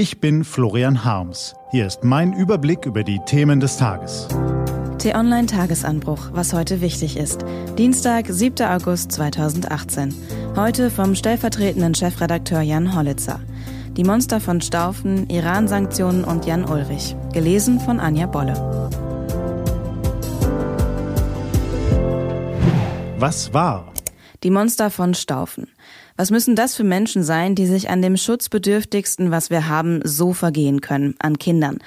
Ich bin Florian Harms. Hier ist mein Überblick über die Themen des Tages. T-Online Tagesanbruch, was heute wichtig ist. Dienstag, 7. August 2018. Heute vom stellvertretenden Chefredakteur Jan Hollitzer. Die Monster von Staufen, Iran-Sanktionen und Jan Ulrich. Gelesen von Anja Bolle. Was war? Die Monster von Staufen. Was müssen das für Menschen sein, die sich an dem Schutzbedürftigsten, was wir haben, so vergehen können, an Kindern?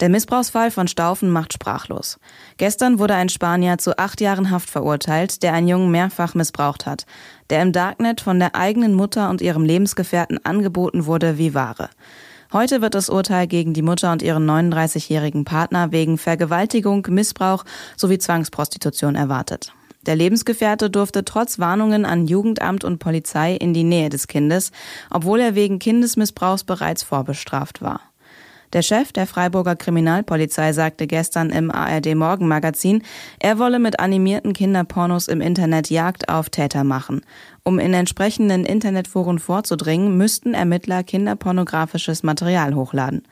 Der Missbrauchsfall von Staufen macht sprachlos. Gestern wurde ein Spanier zu acht Jahren Haft verurteilt, der einen Jungen mehrfach missbraucht hat, der im Darknet von der eigenen Mutter und ihrem Lebensgefährten angeboten wurde wie Ware. Heute wird das Urteil gegen die Mutter und ihren 39-jährigen Partner wegen Vergewaltigung, Missbrauch sowie Zwangsprostitution erwartet. Der Lebensgefährte durfte trotz Warnungen an Jugendamt und Polizei in die Nähe des Kindes, obwohl er wegen Kindesmissbrauchs bereits vorbestraft war. Der Chef der Freiburger Kriminalpolizei sagte gestern im ARD Morgenmagazin, er wolle mit animierten Kinderpornos im Internet Jagd auf Täter machen. Um in entsprechenden Internetforen vorzudringen, müssten Ermittler kinderpornografisches Material hochladen.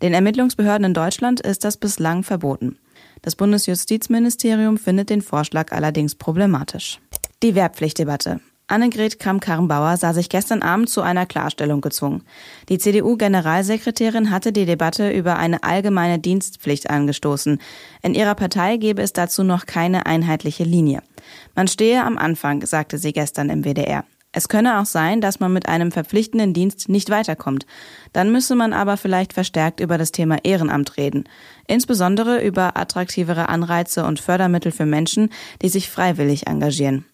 Den Ermittlungsbehörden in Deutschland ist das bislang verboten. Das Bundesjustizministerium findet den Vorschlag allerdings problematisch. Die Wehrpflichtdebatte. Annegret Kramp-Karrenbauer sah sich gestern Abend zu einer Klarstellung gezwungen. Die CDU-Generalsekretärin hatte die Debatte über eine allgemeine Dienstpflicht angestoßen. In ihrer Partei gebe es dazu noch keine einheitliche Linie. Man stehe am Anfang, sagte sie gestern im WDR. Es könne auch sein, dass man mit einem verpflichtenden Dienst nicht weiterkommt. Dann müsse man aber vielleicht verstärkt über das Thema Ehrenamt reden. Insbesondere über attraktivere Anreize und Fördermittel für Menschen, die sich freiwillig engagieren.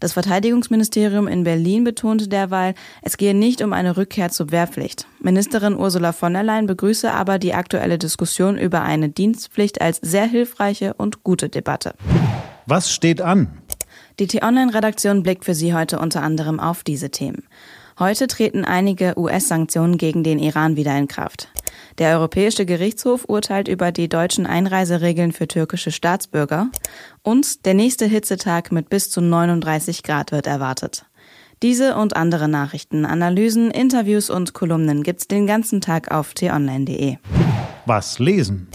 Das Verteidigungsministerium in Berlin betonte derweil, es gehe nicht um eine Rückkehr zur Wehrpflicht. Ministerin Ursula von der Leyen begrüße aber die aktuelle Diskussion über eine Dienstpflicht als sehr hilfreiche und gute Debatte. Was steht an? Die T-Online-Redaktion blickt für Sie heute unter anderem auf diese Themen. Heute treten einige US-Sanktionen gegen den Iran wieder in Kraft. Der Europäische Gerichtshof urteilt über die deutschen Einreiseregeln für türkische Staatsbürger und der nächste Hitzetag mit bis zu 39 Grad wird erwartet. Diese und andere Nachrichten, Analysen, Interviews und Kolumnen gibt's den ganzen Tag auf t-online.de. Was lesen?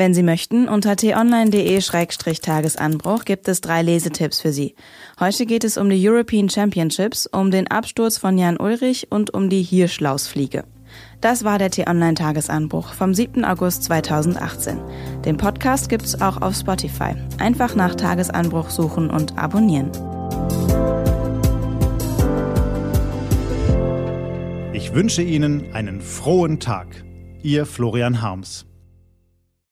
Wenn Sie möchten, unter t-online.de-tagesanbruch gibt es drei Lesetipps für Sie. Heute geht es um die European Championships, um den Absturz von Jan Ulrich und um die Hirschlausfliege. Das war der T-Online-Tagesanbruch vom 7. August 2018. Den Podcast gibt's auch auf Spotify. Einfach nach Tagesanbruch suchen und abonnieren. Ich wünsche Ihnen einen frohen Tag. Ihr Florian Harms.